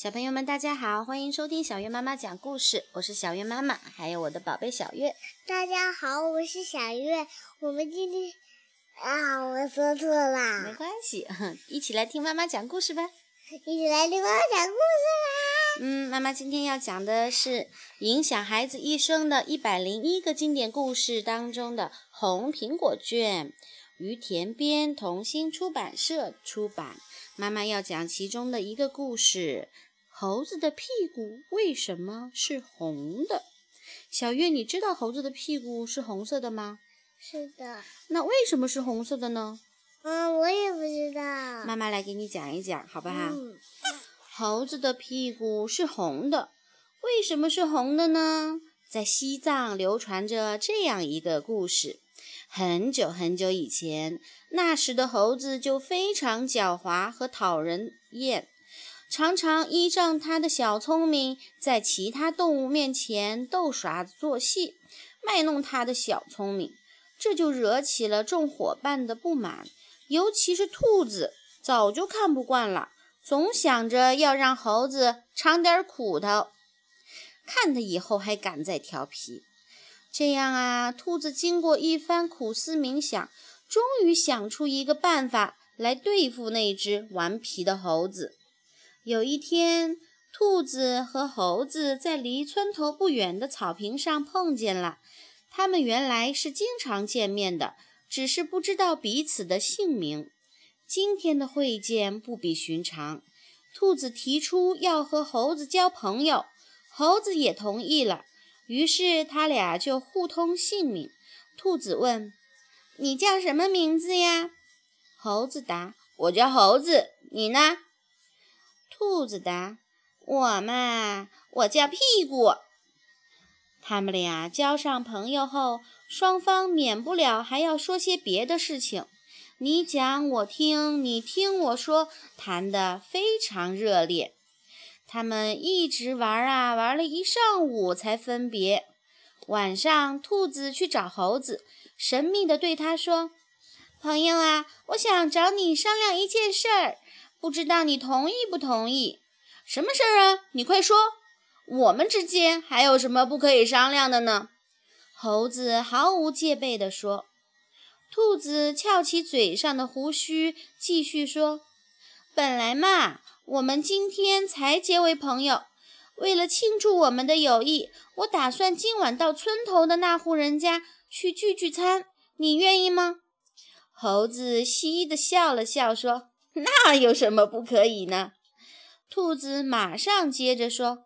小朋友们，大家好，欢迎收听小月妈妈讲故事。我是小月妈妈，还有我的宝贝小月。大家好，我是小月。我们今天啊，我说错了，没关系，一起来听妈妈讲故事吧。一起来听妈妈讲故事吧。嗯，妈妈今天要讲的是影响孩子一生的一百零一个经典故事当中的《红苹果卷》，于田边童心出版社出版。妈妈要讲其中的一个故事。猴子的屁股为什么是红的？小月，你知道猴子的屁股是红色的吗？是的。那为什么是红色的呢？嗯，我也不知道。妈妈来给你讲一讲，好不好？猴子的屁股是红的，为什么是红的呢？在西藏流传着这样一个故事：很久很久以前，那时的猴子就非常狡猾和讨人厌。常常依仗他的小聪明，在其他动物面前逗耍作戏，卖弄他的小聪明，这就惹起了众伙伴的不满。尤其是兔子，早就看不惯了，总想着要让猴子尝点苦头，看他以后还敢再调皮。这样啊，兔子经过一番苦思冥想，终于想出一个办法来对付那只顽皮的猴子。有一天，兔子和猴子在离村头不远的草坪上碰见了。他们原来是经常见面的，只是不知道彼此的姓名。今天的会见不比寻常。兔子提出要和猴子交朋友，猴子也同意了。于是他俩就互通姓名。兔子问：“你叫什么名字呀？”猴子答：“我叫猴子。你呢？”兔子答：“我嘛，我叫屁股。”他们俩交上朋友后，双方免不了还要说些别的事情。你讲我听，你听我说，谈得非常热烈。他们一直玩啊玩了一上午才分别。晚上，兔子去找猴子，神秘地对他说：“朋友啊，我想找你商量一件事儿。”不知道你同意不同意？什么事儿啊？你快说！我们之间还有什么不可以商量的呢？猴子毫无戒备地说。兔子翘起嘴上的胡须，继续说：“本来嘛，我们今天才结为朋友。为了庆祝我们的友谊，我打算今晚到村头的那户人家去聚聚餐。你愿意吗？”猴子嘻嘻地笑了笑，说。那有什么不可以呢？兔子马上接着说：“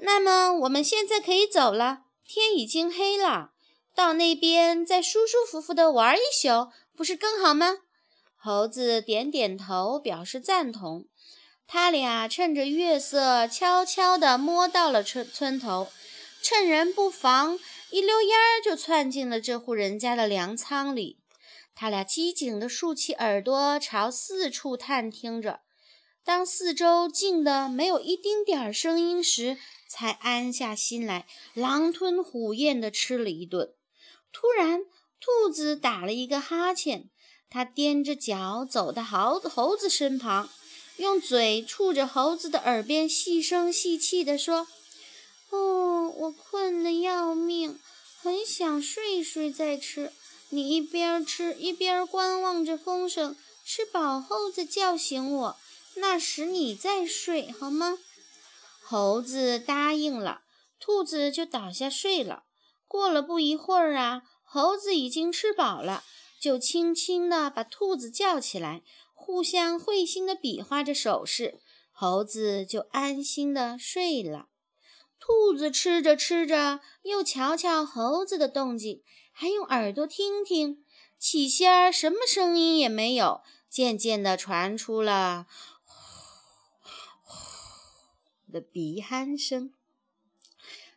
那么我们现在可以走了，天已经黑了，到那边再舒舒服服的玩一宿，不是更好吗？”猴子点点头，表示赞同。他俩趁着月色，悄悄地摸到了村村头，趁人不防，一溜烟儿就窜进了这户人家的粮仓里。他俩机警地竖起耳朵，朝四处探听着。当四周静得没有一丁点儿声音时，才安下心来，狼吞虎咽地吃了一顿。突然，兔子打了一个哈欠，它踮着脚走到猴子猴子身旁，用嘴触着猴子的耳边，细声细气地说：“哦，我困得要命，很想睡睡再吃。”你一边吃一边观望着风声，吃饱后再叫醒我，那时你再睡好吗？猴子答应了，兔子就倒下睡了。过了不一会儿啊，猴子已经吃饱了，就轻轻地把兔子叫起来，互相会心地比划着手势，猴子就安心地睡了。兔子吃着吃着，又瞧瞧猴子的动静。还用耳朵听听，起先儿什么声音也没有，渐渐地传出了呼呼的鼻鼾声。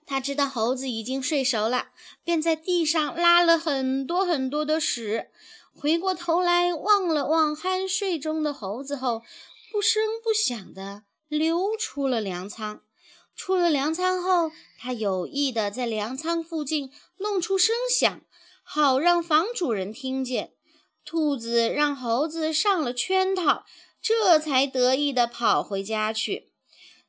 他知道猴子已经睡熟了，便在地上拉了很多很多的屎。回过头来望了望酣睡中的猴子后，不声不响地溜出了粮仓。出了粮仓后，他有意地在粮仓附近弄出声响，好让房主人听见。兔子让猴子上了圈套，这才得意地跑回家去。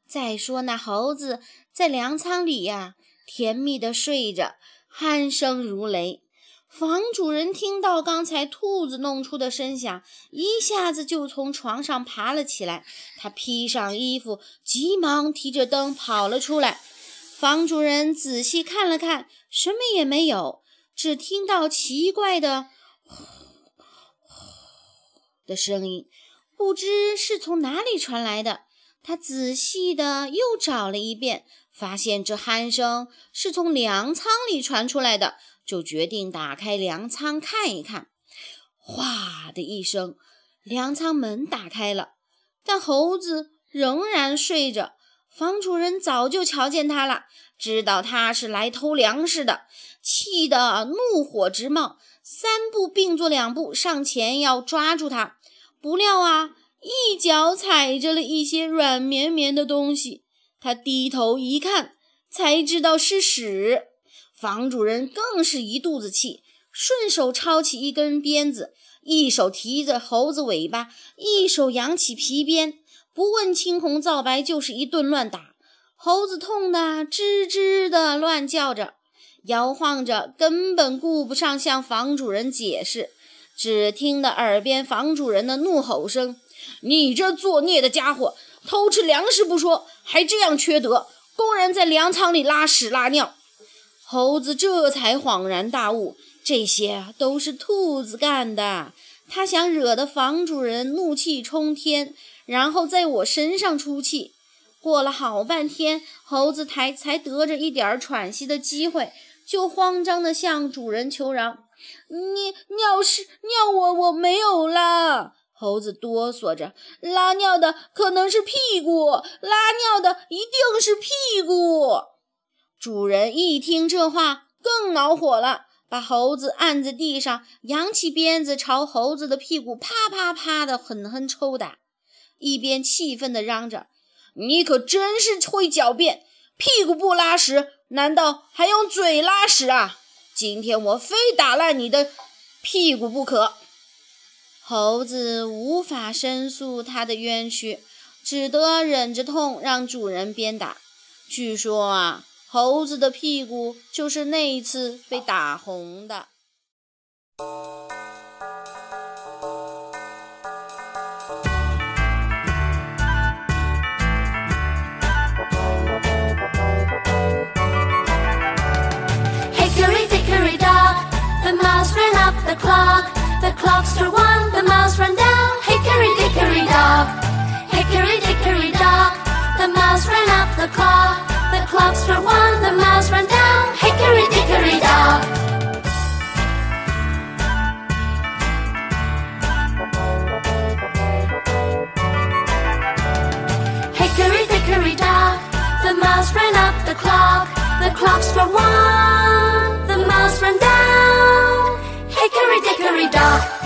再说那猴子在粮仓里呀，甜蜜地睡着，鼾声如雷。房主人听到刚才兔子弄出的声响，一下子就从床上爬了起来。他披上衣服，急忙提着灯跑了出来。房主人仔细看了看，什么也没有，只听到奇怪的“呼呼”的声音，不知是从哪里传来的。他仔细的又找了一遍，发现这鼾声是从粮仓里传出来的。就决定打开粮仓看一看。哗的一声，粮仓门打开了，但猴子仍然睡着。房主人早就瞧见他了，知道他是来偷粮食的，气得怒火直冒，三步并作两步上前要抓住他。不料啊，一脚踩着了一些软绵绵的东西。他低头一看，才知道是屎。房主人更是一肚子气，顺手抄起一根鞭子，一手提着猴子尾巴，一手扬起皮鞭，不问青红皂白，就是一顿乱打。猴子痛得吱吱的乱叫着，摇晃着，根本顾不上向房主人解释，只听得耳边房主人的怒吼声：“你这作孽的家伙，偷吃粮食不说，还这样缺德，公然在粮仓里拉屎拉尿！”猴子这才恍然大悟，这些都是兔子干的。他想惹得房主人怒气冲天，然后在我身上出气。过了好半天，猴子才才得着一点喘息的机会，就慌张地向主人求饶：“你尿是尿我我没有啦！”猴子哆嗦着：“拉尿的可能是屁股，拉尿的一定是屁股。”主人一听这话，更恼火了，把猴子按在地上，扬起鞭子朝猴子的屁股啪啪啪的狠狠抽打，一边气愤地嚷着：“你可真是会狡辩！屁股不拉屎，难道还用嘴拉屎啊？今天我非打烂你的屁股不可！”猴子无法申诉他的冤屈，只得忍着痛让主人鞭打。据说啊。猴子的屁股就是那一次被打红的。Clock struck one, the mouse ran down. Hickory dickory dock, hickory dickory dock, the mouse ran up the clock. The clock struck one, the mouse ran down. Hickory dickory dock. Hickory dickory dock. The mouse ran up the clock. The clock struck one. Dickory dock.